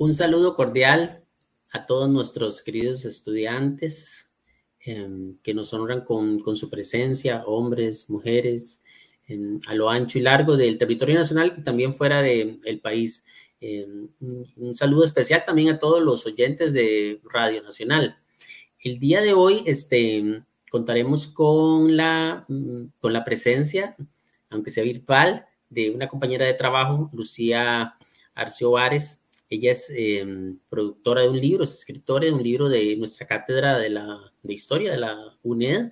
Un saludo cordial a todos nuestros queridos estudiantes em, que nos honran con, su presencia, hombres, mujeres, en, a lo ancho y largo del territorio nacional y también fuera del de, país. Un, un, saludo especial también a todos los oyentes de Radio Nacional. El día de hoy este, contaremos con la, con la presencia, aunque sea virtual, de una compañera de trabajo, Lucía Arcio Vares. Ella es eh, productora de un libro, es escritora de un libro de nuestra cátedra de, la, de historia de la UNED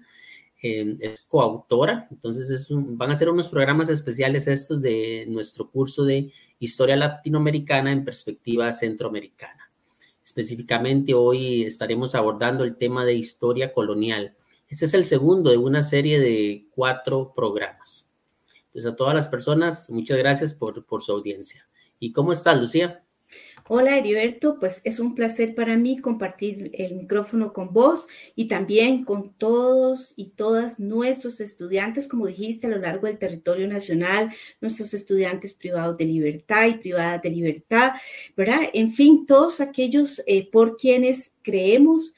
eh, es coautora, entonces es un, van a ser unos programas especiales estos de nuestro curso de Historia Latinoamericana en perspectiva centroamericana. Específicamente hoy estaremos abordando el tema de historia colonial. Este es el segundo de una serie de cuatro programas. Entonces a todas las personas, muchas gracias por, por su audiencia. ¿Y cómo estás, Lucía? Hola Heriberto, pues es un placer para mí compartir el micrófono con vos y también con todos y todas nuestros estudiantes, como dijiste, a lo largo del territorio nacional, nuestros estudiantes privados de libertad y privadas de libertad, ¿verdad? En fin, todos aquellos eh, por quienes creemos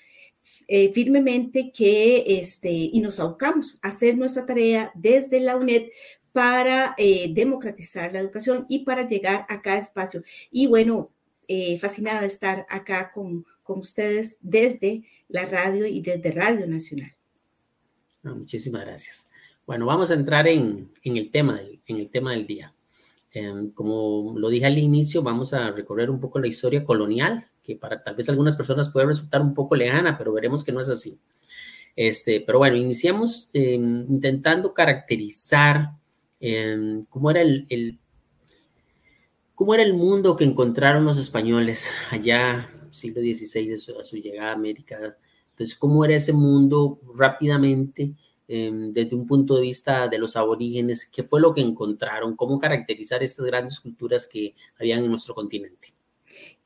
eh, firmemente que, este, y nos abocamos a hacer nuestra tarea desde la UNED para eh, democratizar la educación y para llegar a cada espacio. Y bueno, eh, fascinada de estar acá con, con, ustedes desde la radio y desde Radio Nacional. No, muchísimas gracias. Bueno, vamos a entrar en, en, el, tema del, en el tema del día. Eh, como lo dije al inicio, vamos a recorrer un poco la historia colonial, que para tal vez algunas personas puede resultar un poco lejana, pero veremos que no es así. Este, pero bueno, iniciamos eh, intentando caracterizar eh, cómo era el, el, cómo era el mundo que encontraron los españoles allá, siglo XVI, a su, llegada a América. Entonces, cómo era ese mundo rápidamente eh, desde un punto de vista de los aborígenes, qué fue lo que encontraron, cómo caracterizar estas grandes culturas que habían en nuestro continente.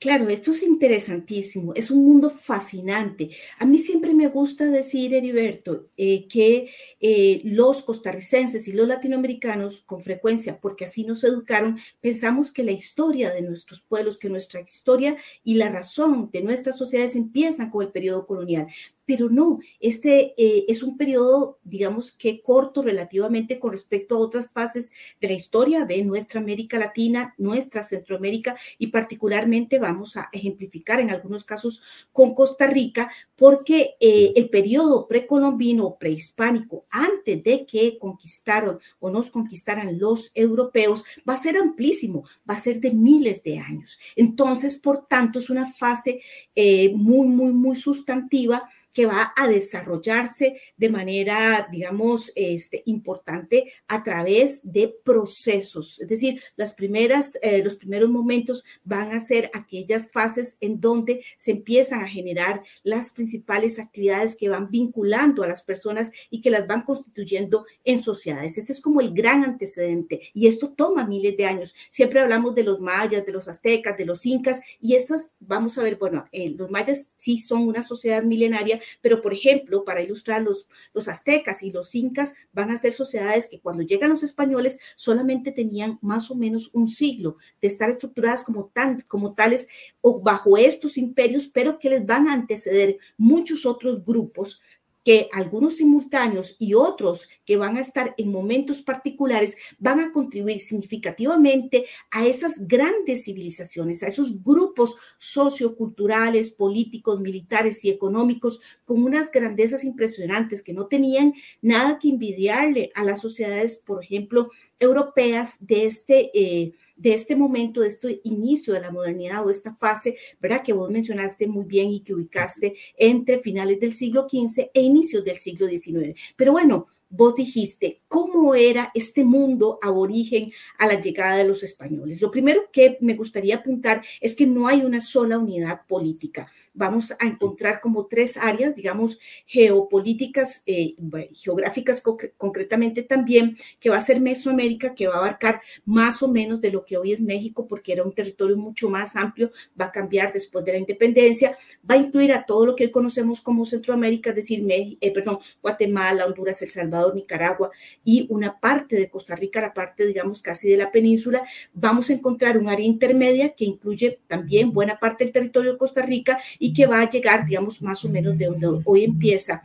Claro, esto es interesantísimo, es un mundo fascinante. A mí siempre me gusta decir, Heriberto, eh, que eh, los costarricenses y los latinoamericanos, con frecuencia, porque así nos educaron, pensamos que la historia de nuestros pueblos, que nuestra historia y la razón de nuestras sociedades empiezan con el periodo colonial pero no, este eh, es un periodo, digamos que corto relativamente con respecto a otras fases de la historia de nuestra América Latina, nuestra Centroamérica y particularmente vamos a ejemplificar en algunos casos con Costa Rica, porque eh, el periodo precolombino prehispánico, antes de que conquistaron o nos conquistaran los europeos, va a ser amplísimo, va a ser de miles de años. Entonces, por tanto, es una fase eh, muy, muy, muy sustantiva que va a desarrollarse de manera, digamos, este, importante a través de procesos. Es decir, las primeras, eh, los primeros momentos van a ser aquellas fases en donde se empiezan a generar las principales actividades que van vinculando a las personas y que las van constituyendo en sociedades. Este es como el gran antecedente y esto toma miles de años. Siempre hablamos de los mayas, de los aztecas, de los incas y estas, vamos a ver, bueno, eh, los mayas sí son una sociedad milenaria, pero por ejemplo, para ilustrar los, los aztecas y los incas van a ser sociedades que cuando llegan los españoles solamente tenían más o menos un siglo de estar estructuradas como, tan, como tales o bajo estos imperios, pero que les van a anteceder muchos otros grupos que algunos simultáneos y otros que van a estar en momentos particulares van a contribuir significativamente a esas grandes civilizaciones, a esos grupos socioculturales, políticos, militares y económicos con unas grandezas impresionantes que no tenían nada que envidiarle a las sociedades, por ejemplo, europeas de este, eh, de este momento, de este inicio de la modernidad o esta fase, ¿verdad? Que vos mencionaste muy bien y que ubicaste entre finales del siglo XV e inicios del siglo XIX. Pero bueno, vos dijiste, ¿cómo era este mundo aborigen a la llegada de los españoles? Lo primero que me gustaría apuntar es que no hay una sola unidad política. Vamos a encontrar como tres áreas, digamos, geopolíticas, eh, geográficas concretamente también, que va a ser Mesoamérica, que va a abarcar más o menos de lo que hoy es México, porque era un territorio mucho más amplio, va a cambiar después de la independencia, va a incluir a todo lo que hoy conocemos como Centroamérica, es decir, eh, perdón, Guatemala, Honduras, El Salvador, Nicaragua y una parte de Costa Rica, la parte, digamos, casi de la península. Vamos a encontrar un área intermedia que incluye también buena parte del territorio de Costa Rica y que va a llegar, digamos, más o menos de donde hoy empieza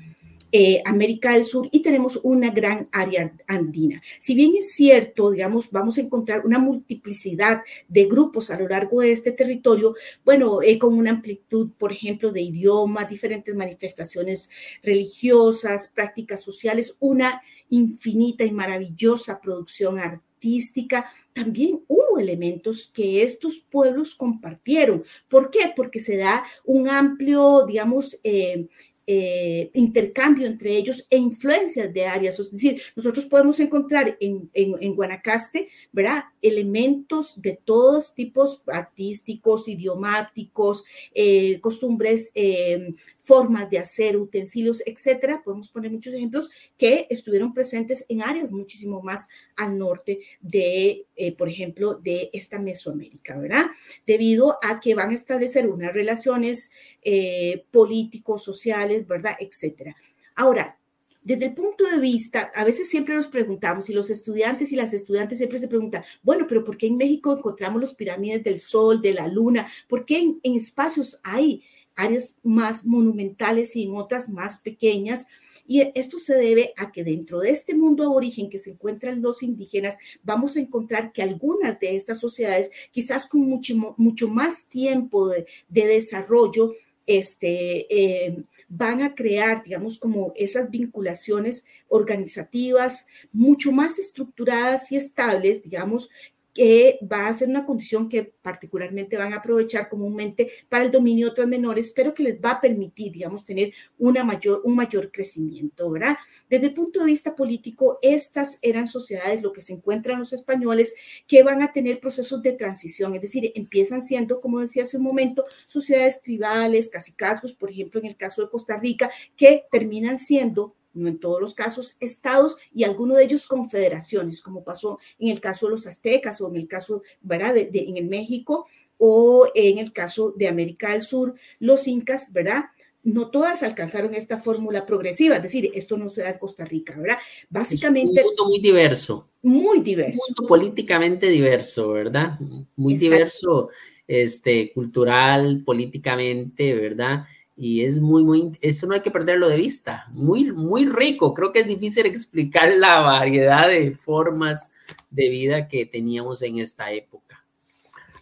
eh, América del Sur y tenemos una gran área andina. Si bien es cierto, digamos, vamos a encontrar una multiplicidad de grupos a lo largo de este territorio, bueno, eh, con una amplitud, por ejemplo, de idiomas, diferentes manifestaciones religiosas, prácticas sociales, una infinita y maravillosa producción artística, también hubo elementos que estos pueblos compartieron. ¿Por qué? Porque se da un amplio, digamos, eh, eh, intercambio entre ellos e influencias de áreas. Es decir, nosotros podemos encontrar en, Guanacaste, ¿verdad? Elementos de todos tipos artísticos, idiomáticos, eh, costumbres eh, formas de hacer, utensilios, etcétera. Podemos poner muchos ejemplos que estuvieron presentes en áreas muchísimo más al norte de, eh, por ejemplo, de esta Mesoamérica, ¿verdad? Debido a que van a establecer unas relaciones eh, políticos, sociales, ¿verdad? Etcétera. Ahora, desde el punto de vista, a veces siempre nos preguntamos, y los estudiantes y las estudiantes siempre se preguntan, bueno, pero ¿por qué en México encontramos los pirámides del Sol, de la Luna? ¿Por qué en, espacios hay áreas más monumentales y en otras más pequeñas. Y esto se debe a que dentro de este mundo aborigen que se encuentran los indígenas, vamos a encontrar que algunas de estas sociedades, quizás con mucho, mucho más tiempo de, desarrollo, este, eh, van a crear, digamos, como esas vinculaciones organizativas mucho más estructuradas y estables, digamos, que va a ser una condición que particularmente van a aprovechar comúnmente para el dominio de otros menores, pero que les va a permitir, digamos, tener una mayor, un mayor crecimiento, ¿verdad? Desde el punto de vista político, estas eran sociedades, lo que se encuentran los españoles, que van a tener procesos de transición, es decir, empiezan siendo, como decía hace un momento, sociedades tribales, casicazgos, por ejemplo, en el caso de Costa Rica, que terminan siendo no en todos los casos, estados y algunos de ellos confederaciones, como pasó en el caso de los aztecas o en el caso, ¿verdad?, de, en el México o en el caso de América del Sur, los incas, ¿verdad? No todas alcanzaron esta fórmula progresiva, es decir, esto no se da en Costa Rica, ¿verdad? Básicamente... Es un mundo muy diverso. Muy diverso. Un mundo políticamente diverso, ¿verdad? Muy diverso, este, cultural, políticamente, ¿verdad? Y es muy, muy, eso no hay que perderlo de vista, muy, muy rico. Creo que es difícil explicar la variedad de formas de vida que teníamos en esta época.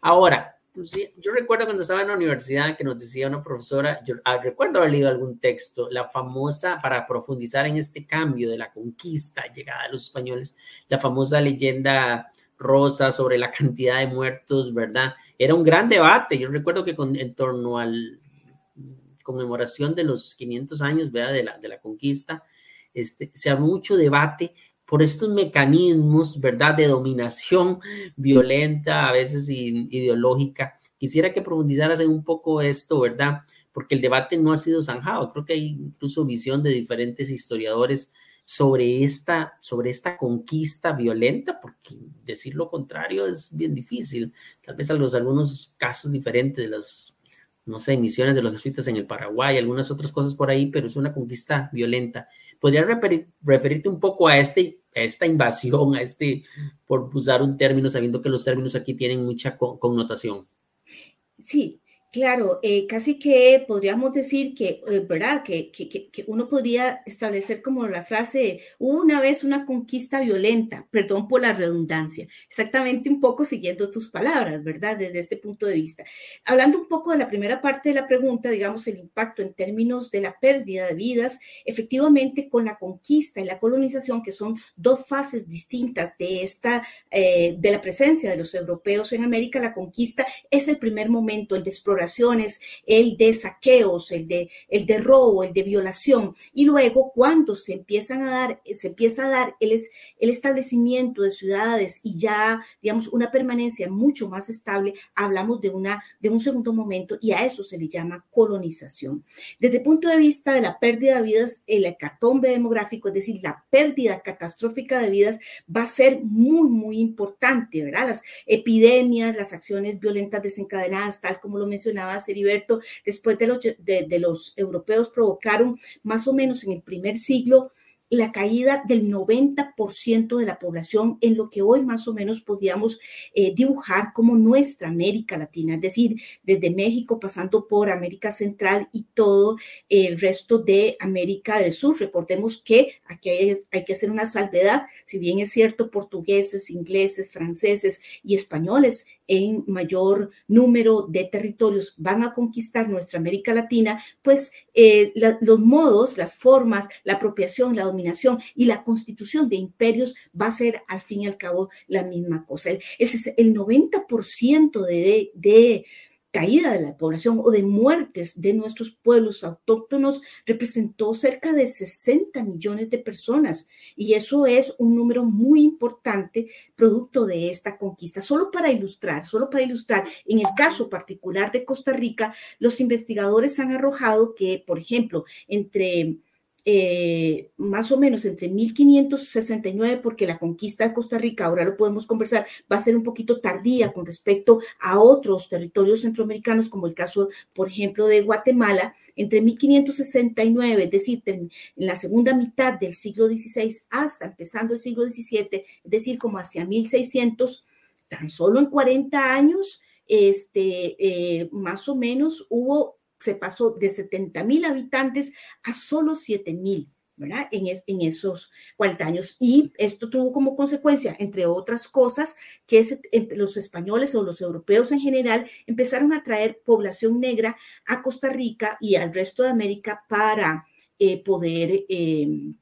Ahora, pues yo recuerdo cuando estaba en la universidad que nos decía una profesora, yo ah, recuerdo haber leído algún texto, la famosa, para profundizar en este cambio de la conquista, llegada de los españoles, la famosa leyenda rosa sobre la cantidad de muertos, ¿verdad? Era un gran debate. Yo recuerdo que con, en torno al conmemoración de los 500 años De, la, de la conquista, este, se ha mucho debate por estos mecanismos, ¿verdad?, de dominación violenta, a veces ideológica. Quisiera que profundizaras en un poco esto, ¿verdad? Porque el debate no ha sido zanjado. Creo que hay incluso visión de diferentes historiadores sobre esta, sobre esta conquista violenta, porque decir lo contrario es bien difícil. Tal vez a los, algunos casos diferentes de los no sé, misiones de los jesuitas en el Paraguay, algunas otras cosas por ahí, pero es una conquista violenta. ¿Podrías referirte un poco a, este, a esta invasión, a este, por usar un término, sabiendo que los términos aquí tienen mucha connotación? Sí, Claro, eh, casi que podríamos decir que, eh, ¿verdad? Que, que, que, uno podría establecer como la frase, una vez una conquista violenta, perdón por la redundancia, exactamente un poco siguiendo tus palabras, ¿verdad? Desde este punto de vista. Hablando un poco de la primera parte de la pregunta, digamos, el impacto en términos de la pérdida de vidas, efectivamente con la conquista y la colonización, que son dos fases distintas de esta, eh, de la presencia de los europeos en América, la conquista es el primer momento, el de el de saqueos, el de, el de robo, el de violación. Y luego, cuando se empiezan a dar, se empieza a dar el, el establecimiento de ciudades y ya, digamos, una permanencia mucho más estable, hablamos de, una, de un segundo momento y a eso se le llama colonización. Desde el punto de vista de la pérdida de vidas, el hecatombe demográfico, es decir, la pérdida catastrófica de vidas, va a ser muy, muy importante, ¿verdad? Las epidemias, las acciones violentas desencadenadas, tal como lo mencionaba Heriberto, después de los, de los europeos provocaron más o menos en el primer siglo la caída del 90% de la población en lo que hoy más o menos podíamos eh, dibujar como nuestra América Latina, es decir, desde México pasando por América Central y todo el resto de América del Sur. Recordemos que aquí hay, que hacer una salvedad, si bien es cierto, portugueses, ingleses, franceses y españoles en mayor número de territorios van a conquistar nuestra América Latina, pues eh, los modos, las formas, la apropiación, la dominación y la constitución de imperios va a ser al fin y al cabo la misma cosa. El 90% de, de caída de la población o de muertes de nuestros pueblos autóctonos representó cerca de 60 millones de personas y eso es un número muy importante producto de esta conquista. Solo para ilustrar, solo para ilustrar, en el caso particular de Costa Rica, los investigadores han arrojado que, por ejemplo, entre eh, más o menos entre 1569, porque la conquista de Costa Rica, ahora lo podemos conversar, va a ser un poquito tardía con respecto a otros territorios centroamericanos, como el caso, por ejemplo, de Guatemala, entre 1569, es decir, en la segunda mitad del siglo XVI hasta empezando el siglo XVII, es decir, como hacia 1600, tan solo en 40 años, este, eh, más o menos hubo se pasó de 70 mil habitantes a solo 7 mil. ¿verdad? En, en, esos 40 años. Y esto tuvo como consecuencia, entre otras cosas, que los españoles o los europeos en general empezaron a traer población negra a Costa Rica y al resto de América para eh, poder... Eh,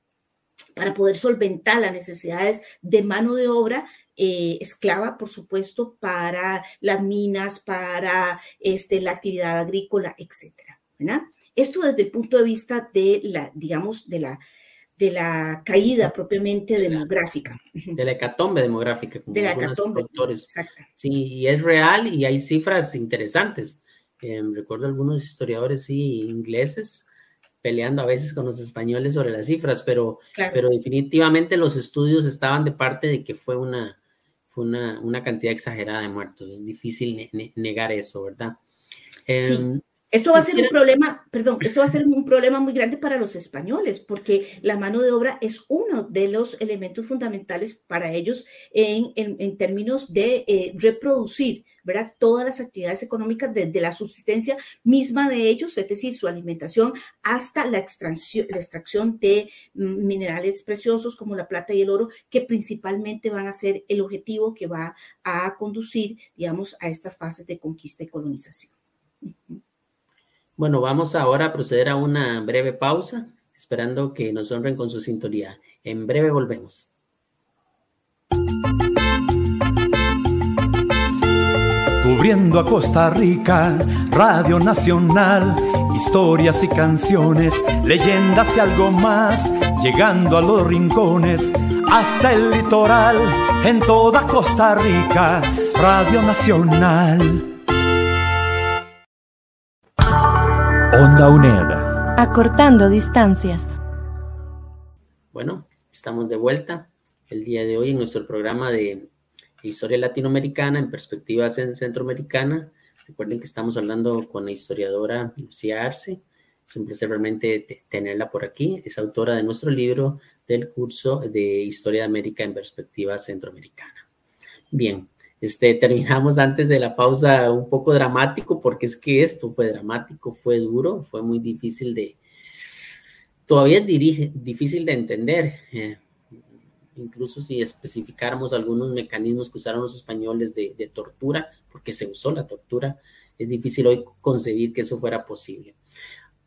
para poder solventar las necesidades de mano de obra eh, esclava, por supuesto, para las minas, para este, la actividad agrícola, etcétera. Esto desde el punto de vista de la, digamos, de la, de la caída propiamente demográfica. De la hecatombe demográfica. de la hecatombe. Sí, y es real y hay cifras interesantes. Eh, recuerdo algunos historiadores sí, ingleses peleando a veces con los españoles sobre las cifras, pero, pero definitivamente los estudios estaban de parte de que fue una, fue una, una cantidad exagerada de muertos. Es difícil negar eso, ¿verdad? Em, esto va a ser un problema, perdón, esto va a ser un problema muy grande para los españoles, porque la mano de obra es uno de los elementos fundamentales para ellos en, en, términos de eh, reproducir, ¿verdad? Todas las actividades económicas desde la subsistencia misma de ellos, es decir, su alimentación, hasta la extracción, la extracción de minerales preciosos como la plata y el oro, que principalmente van a ser el objetivo que va a conducir, digamos, a estas fases de conquista y colonización. Bueno, vamos ahora a proceder a una breve pausa, esperando que nos honren con su sintonía. En breve volvemos. Cubriendo a Costa Rica, Radio Nacional, historias y canciones, leyendas y algo más, llegando a los rincones, hasta el litoral, en toda Costa Rica, Radio Nacional. Onda UNED. Acortando distancias. Bueno, estamos de vuelta el día de hoy en nuestro programa de historia latinoamericana en perspectiva centroamericana. Recuerden que estamos hablando con la historiadora Lucía Arce. Es un placer realmente tenerla por aquí. Es autora de nuestro libro del curso de Historia de América en perspectiva centroamericana. Bien, este, terminamos antes de la pausa un poco dramático, porque es que esto fue dramático, fue duro, fue muy difícil de, todavía es difícil de entender, eh, incluso si especificáramos algunos mecanismos que usaron los españoles de, tortura, porque se usó la tortura, es difícil hoy concebir que eso fuera posible.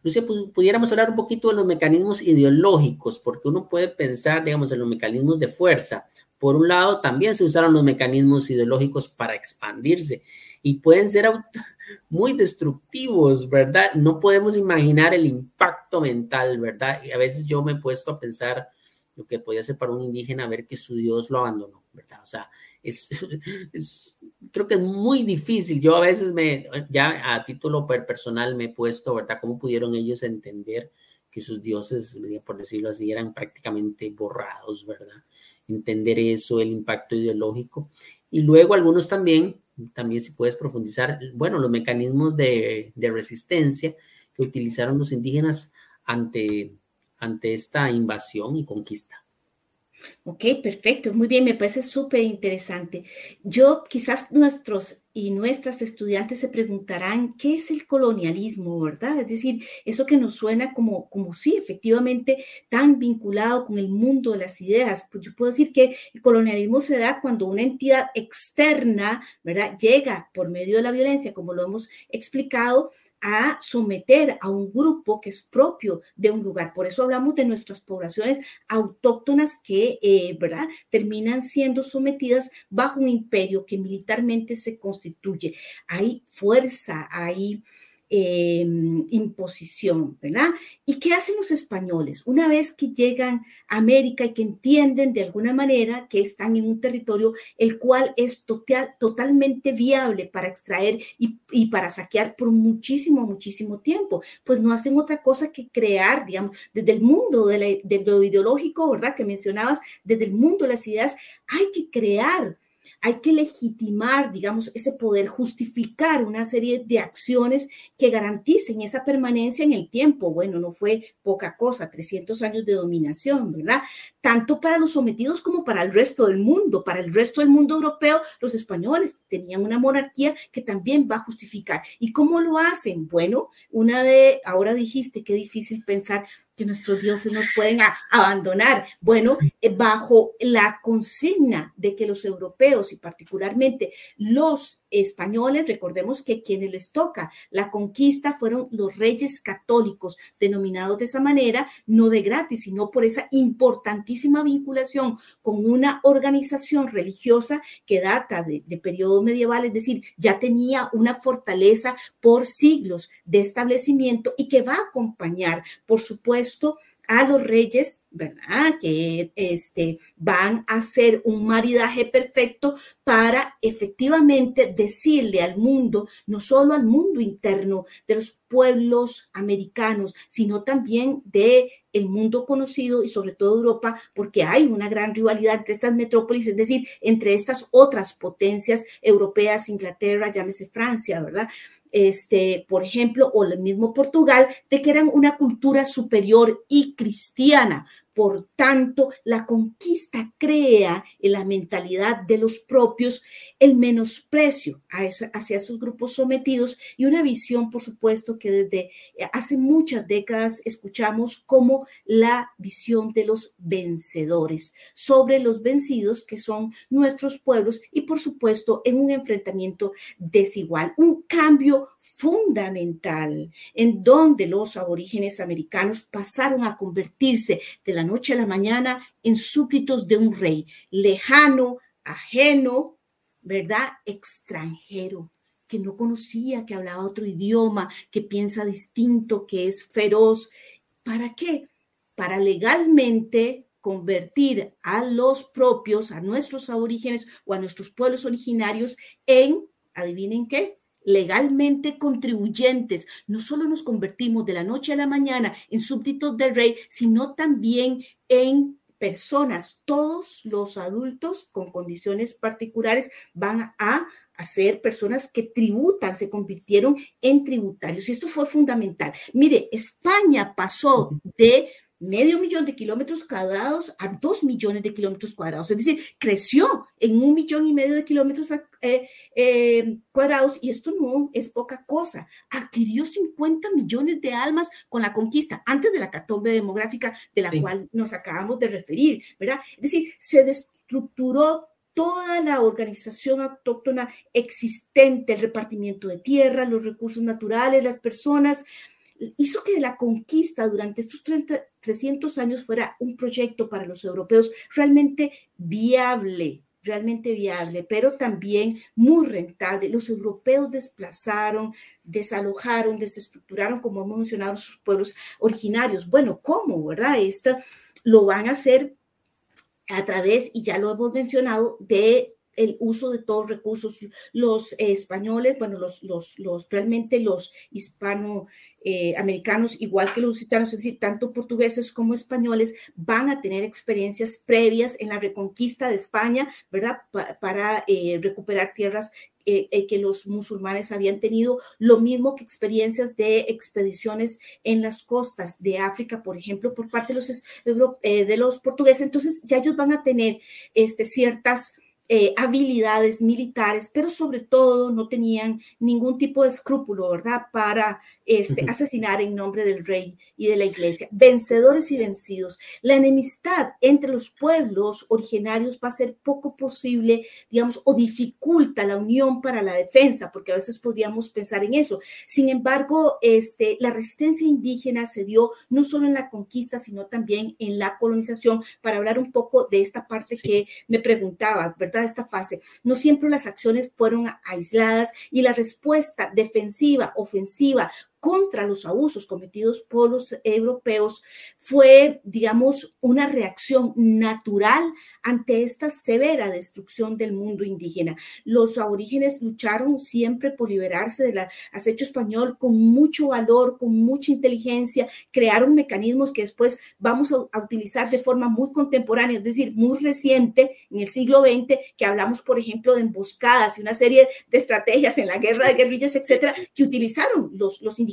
Lucia, pudiéramos hablar un poquito de los mecanismos ideológicos, porque uno puede pensar, digamos, en los mecanismos de fuerza, por un lado, también se usaron los mecanismos ideológicos para expandirse y pueden ser muy destructivos, ¿verdad? No podemos imaginar el impacto mental, ¿verdad? Y a veces yo me he puesto a pensar lo que podía ser para un indígena ver que su Dios lo abandonó, ¿verdad? O sea, es, es, creo que es muy difícil. Yo a veces me, ya a título personal me he puesto, ¿verdad? ¿Cómo pudieron ellos entender que sus dioses, por decirlo así, eran prácticamente borrados, ¿verdad? Entender eso, el impacto ideológico. Y luego algunos también, también si puedes profundizar, bueno, los mecanismos de, de resistencia que utilizaron los indígenas ante, ante esta invasión y conquista. Ok, perfecto, muy bien, me parece súper interesante. Yo, quizás nuestros y nuestras estudiantes se preguntarán, ¿qué es el colonialismo, verdad? Es decir, eso que nos suena como, como sí, efectivamente, tan vinculado con el mundo de las ideas. Pues yo puedo decir que el colonialismo se da cuando una entidad externa, ¿verdad? Llega por medio de la violencia, como lo hemos explicado, a someter a un grupo que es propio de un lugar. Por eso hablamos de nuestras poblaciones autóctonas que, eh, ¿verdad?, terminan siendo sometidas bajo un imperio que militarmente se constituye. Hay fuerza, hay eh, imposición, ¿verdad? ¿Y qué hacen los españoles? Una vez que llegan a América y que entienden de alguna manera que están en un territorio el cual es total, totalmente viable para extraer y, para saquear por muchísimo, muchísimo tiempo, pues no hacen otra cosa que crear, digamos, desde el mundo de, la, de lo ideológico, ¿verdad? Que mencionabas, desde el mundo de las ideas, hay que crear hay que legitimar, digamos, ese poder, justificar una serie de acciones que garanticen esa permanencia en el tiempo. Bueno, no fue poca cosa, 300 años de dominación, ¿verdad? Tanto para los sometidos como para el resto del mundo. Para el resto del mundo europeo, los españoles tenían una monarquía que también va a justificar. ¿Y cómo lo hacen? Bueno, una de, ahora dijiste, qué difícil pensar que nuestros dioses nos pueden abandonar. Bueno, eh, bajo la consigna de que los europeos y particularmente los españoles, recordemos que quienes les toca la conquista fueron los reyes católicos, denominados de esa manera, no de gratis, sino por esa importantísima vinculación con una organización religiosa que data de, de periodo medieval, es decir, ya tenía una fortaleza por siglos de establecimiento y que va a acompañar, por supuesto, a los reyes, ¿verdad? Que este, van a hacer un maridaje perfecto para efectivamente decirle al mundo, no solo al mundo interno de los pueblos americanos, sino también de el mundo conocido y sobre todo Europa, porque hay una gran rivalidad entre estas metrópolis, es decir, entre estas otras potencias europeas, Inglaterra, llámese Francia, ¿verdad? Este, por ejemplo, o el mismo Portugal, de que eran una cultura superior y cristiana. Por tanto, la conquista crea en la mentalidad de los propios el menosprecio hacia esos grupos sometidos y una visión, por supuesto, que desde hace muchas décadas escuchamos como la visión de los vencedores sobre los vencidos, que son nuestros pueblos, y por supuesto en un enfrentamiento desigual, un cambio fundamental en donde los aborígenes americanos pasaron a convertirse de la noche a la mañana en súbditos de un rey lejano, ajeno, ¿verdad? Extranjero, que no conocía, que hablaba otro idioma, que piensa distinto, que es feroz. ¿Para qué? Para legalmente convertir a los propios, a nuestros aborígenes o a nuestros pueblos originarios en, adivinen qué, legalmente contribuyentes. No solo nos convertimos de la noche a la mañana en súbditos del rey, sino también en personas, todos los adultos con condiciones particulares van a, ser personas que tributan, se convirtieron en tributarios. Y esto fue fundamental. Mire, España pasó de medio millón de kilómetros cuadrados a dos millones de kilómetros cuadrados. Es decir, creció en un millón y medio de kilómetros eh, eh, cuadrados y esto no es poca cosa. Adquirió 50 millones de almas con la conquista antes de la catombe demográfica de la cual nos acabamos de referir, ¿verdad? Es decir, se destructuró toda la organización autóctona existente, el repartimiento de tierra, los recursos naturales, las personas, hizo que la conquista durante estos 30, 300 años fuera un proyecto para los europeos realmente viable, realmente viable, pero también muy rentable. Los europeos desplazaron, desalojaron, desestructuraron, como hemos mencionado, sus pueblos originarios. Bueno, ¿cómo, verdad? Esto lo van a hacer a través, y ya lo hemos mencionado, de el uso de todos recursos. Los españoles, bueno, los, los, los realmente los hispano eh, igual que los lusitanos, es decir, tanto portugueses como españoles, van a tener experiencias previas en la reconquista de España, ¿verdad? para eh, recuperar tierras eh, que los musulmanes habían tenido, lo mismo que experiencias de expediciones en las costas de África, por ejemplo, por parte de los, de los portugueses. Entonces, ya ellos van a tener este, ciertas eh, habilidades militares, pero sobre todo no tenían ningún tipo de escrúpulo, ¿verdad?, para este, asesinar en nombre del rey y de la iglesia. Vencedores y vencidos. La enemistad entre los pueblos originarios va a ser poco posible, digamos, o dificulta la unión para la defensa, porque a veces podríamos pensar en eso. Sin embargo, este, la resistencia indígena se dio no solo en la conquista, sino también en la colonización, para hablar un poco de esta parte que me preguntabas, ¿verdad? esta fase. No siempre las acciones fueron aisladas y la respuesta defensiva, ofensiva, contra los abusos cometidos por los europeos fue, digamos, una reacción natural ante esta severa destrucción del mundo indígena. Los aborígenes lucharon siempre por liberarse del acecho español con mucho valor, con mucha inteligencia, crearon mecanismos que después vamos a, utilizar de forma muy contemporánea, es decir, muy reciente, en el siglo XX, que hablamos, por ejemplo, de emboscadas y una serie de estrategias en la guerra de guerrillas, etcétera, que utilizaron los, los indígenas.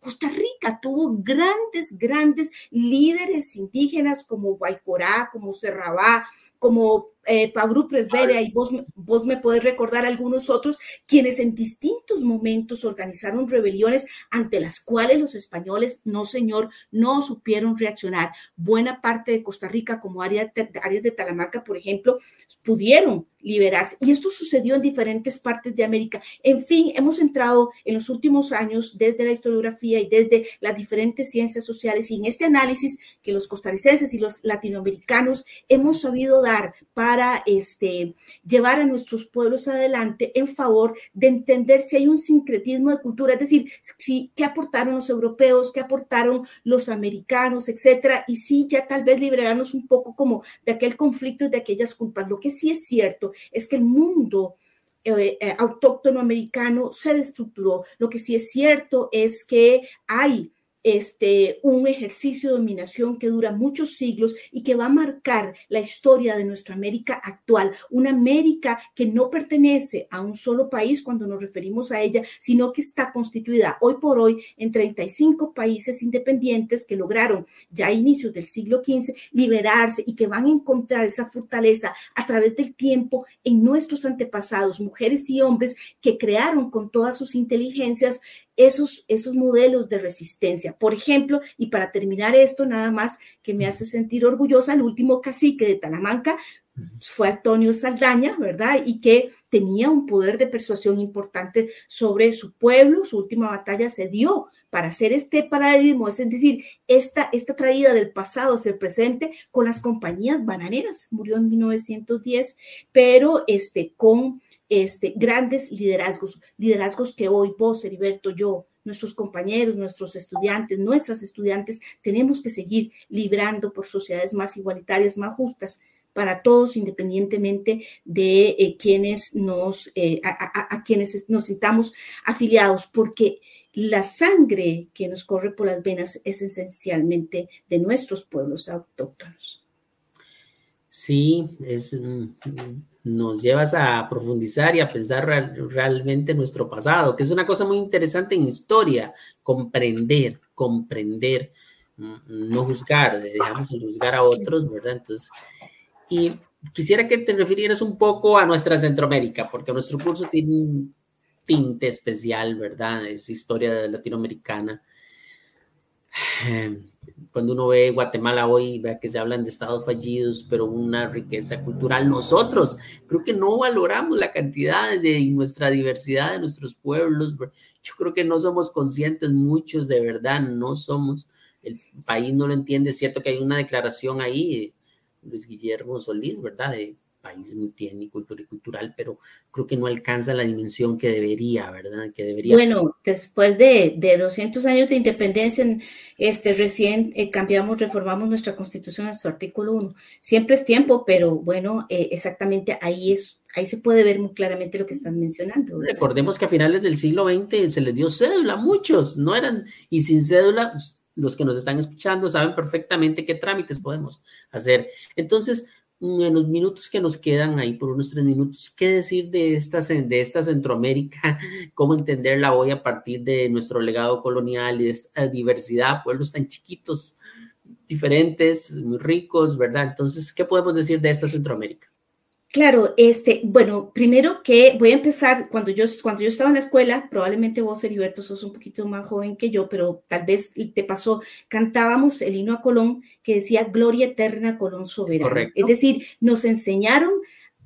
Costa Rica tuvo grandes, grandes líderes indígenas como Guaycorá, como Serrabá, como eh, Pablo Presberia, y vos, vos me podés recordar algunos otros, quienes en distintos momentos organizaron rebeliones ante las cuales los españoles, no señor, no supieron reaccionar. Buena parte de Costa Rica, como áreas de Talamaca, por ejemplo, pudieron liberarse. Y esto sucedió en diferentes partes de América. En fin, hemos entrado en los últimos años desde la historiografía y desde las diferentes ciencias sociales y en este análisis que los costarricenses y los latinoamericanos hemos sabido dar para este, llevar a nuestros pueblos adelante en favor de entender si hay un sincretismo de cultura, es decir, si, qué aportaron los europeos, qué aportaron los americanos, etcétera, y si ya tal vez liberarnos un poco como de aquel conflicto y de aquellas culpas. Lo que sí es cierto es que el mundo eh, eh, autóctono americano se destructuró. Lo que sí es cierto es que hay este, un ejercicio de dominación que dura muchos siglos y que va a marcar la historia de nuestra América actual, una América que no pertenece a un solo país cuando nos referimos a ella, sino que está constituida hoy por hoy en 35 países independientes que lograron ya a inicios del siglo XV liberarse y que van a encontrar esa fortaleza a través del tiempo en nuestros antepasados, mujeres y hombres que crearon con todas sus inteligencias esos, esos modelos de resistencia. Por ejemplo, y para terminar esto, nada más que me hace sentir orgullosa, el último cacique de Talamanca fue Antonio Saldaña, ¿verdad? Y que tenía un poder de persuasión importante sobre su pueblo. Su última batalla se dio para hacer este paralelismo, es decir, esta, esta traída del pasado hacia el presente con las compañías bananeras. Murió en 1910, pero este, con este, grandes liderazgos, liderazgos que hoy vos, Heriberto, yo, nuestros compañeros, nuestros estudiantes, nuestras estudiantes, tenemos que seguir librando por sociedades más igualitarias, más justas para todos, independientemente de eh, quienes nos, eh, a, quienes nos sintamos afiliados, porque la sangre que nos corre por las venas es esencialmente de nuestros pueblos autóctonos. Sí, es, mm, nos llevas a profundizar y a pensar realmente nuestro pasado, que es una cosa muy interesante en historia, comprender, comprender, mm, no juzgar, dejamos de juzgar a otros, ¿verdad? Entonces, y quisiera que te refirieras un poco a nuestra Centroamérica, porque nuestro curso tiene un tinte especial, ¿verdad? Es historia latinoamericana. Eh, cuando uno ve Guatemala hoy, vea que se hablan de estados fallidos, pero una riqueza cultural. Nosotros creo que no valoramos la cantidad de nuestra diversidad de nuestros pueblos. Yo creo que no somos conscientes muchos, de verdad, no somos. El país no lo entiende. Es cierto que hay una declaración ahí, Luis Guillermo Solís, ¿verdad? País multiétnico y cultural, pero creo que no alcanza la dimensión que debería, ¿verdad? Que debería. Bueno, después de, de 200 años de independencia, este, recién eh, cambiamos, reformamos nuestra constitución en su artículo 1. Siempre es tiempo, pero bueno, eh, exactamente ahí es, ahí se puede ver muy claramente lo que están mencionando. ¿verdad? Recordemos que a finales del siglo XX se les dio cédula a muchos, no eran, y sin cédula, los que nos están escuchando saben perfectamente qué trámites podemos hacer. Entonces, en los minutos que nos quedan ahí, por unos tres minutos, ¿qué decir de esta, de esta Centroamérica? ¿Cómo entenderla hoy a partir de nuestro legado colonial y de esta diversidad, pueblos tan chiquitos, diferentes, muy ricos, ¿verdad? Entonces, ¿qué podemos decir de esta Centroamérica? Claro, este, bueno, primero que voy a empezar, cuando yo, cuando yo estaba en la escuela, probablemente vos, Heriberto, sos un poquito más joven que yo, pero tal vez te pasó, cantábamos el himno a Colón que decía Gloria eterna Colón soberano. Correcto. Es decir, nos enseñaron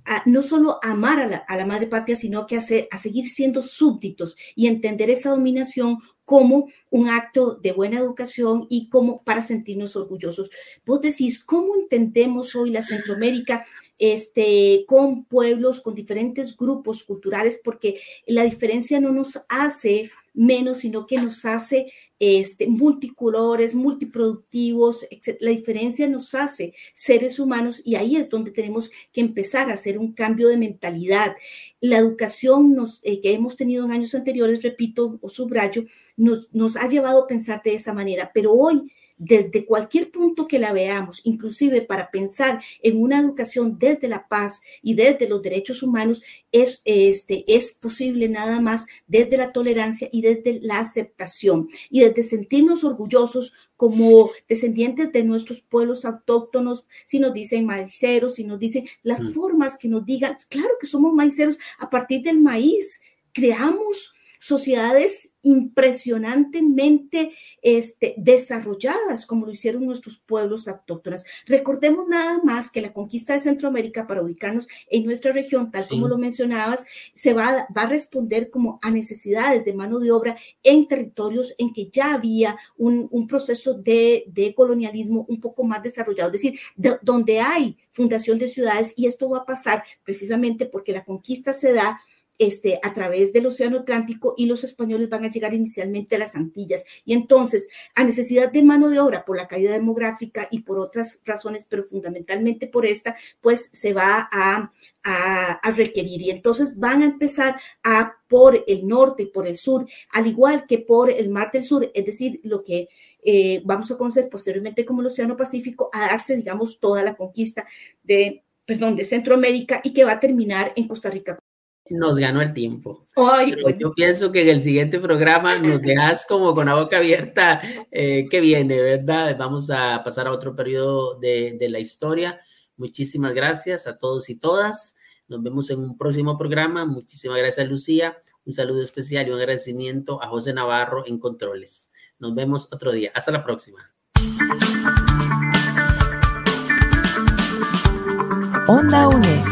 a, no solo amar a la, a la, madre patria, sino que a, ser, a seguir siendo súbditos y entender esa dominación como un acto de buena educación y como para sentirnos orgullosos. Vos decís, ¿cómo entendemos hoy la Centroamérica este, con pueblos, con diferentes grupos culturales? Porque la diferencia no nos hace menos, sino que nos hace este, multicolores, multiproductivos. La diferencia nos hace seres humanos y ahí es donde tenemos que empezar a hacer un cambio de mentalidad. La educación nos, eh, que hemos tenido en años anteriores, repito o subrayo, nos, nos ha llevado a pensar de esa manera, pero hoy desde cualquier punto que la veamos, inclusive para pensar en una educación desde la paz y desde los derechos humanos, es, este, es posible nada más desde la tolerancia y desde la aceptación y desde sentirnos orgullosos como descendientes de nuestros pueblos autóctonos, si nos dicen maiceros, si nos dicen las mm. formas que nos digan, claro que somos maiceros a partir del maíz, creamos sociedades impresionantemente este, desarrolladas, como lo hicieron nuestros pueblos autóctonos. Recordemos nada más que la conquista de Centroamérica para ubicarnos en nuestra región, tal sí. como lo mencionabas, se va, va, a responder como a necesidades de mano de obra en territorios en que ya había un, un proceso de, de, colonialismo un poco más desarrollado, es decir, de, donde hay fundación de ciudades y esto va a pasar precisamente porque la conquista se da este, a través del Océano Atlántico y los españoles van a llegar inicialmente a las Antillas. Y entonces, a necesidad de mano de obra por la caída demográfica y por otras razones, pero fundamentalmente por esta, pues se va a, a, requerir. Y entonces van a empezar a por el norte por el sur, al igual que por el Mar del Sur, es decir, lo que eh, vamos a conocer posteriormente como el Océano Pacífico, a darse, digamos, toda la conquista de, perdón, de Centroamérica y que va a terminar en Costa Rica nos ganó el tiempo. Ay. Yo pienso que en el siguiente programa nos dejas como con la boca abierta eh, que viene, ¿verdad? Vamos a pasar a otro periodo de, de, la historia. Muchísimas gracias a todos y todas. Nos vemos en un próximo programa. Muchísimas gracias, Lucía. Un saludo especial y un agradecimiento a José Navarro en Controles. Nos vemos otro día. Hasta la próxima. Onda UNE.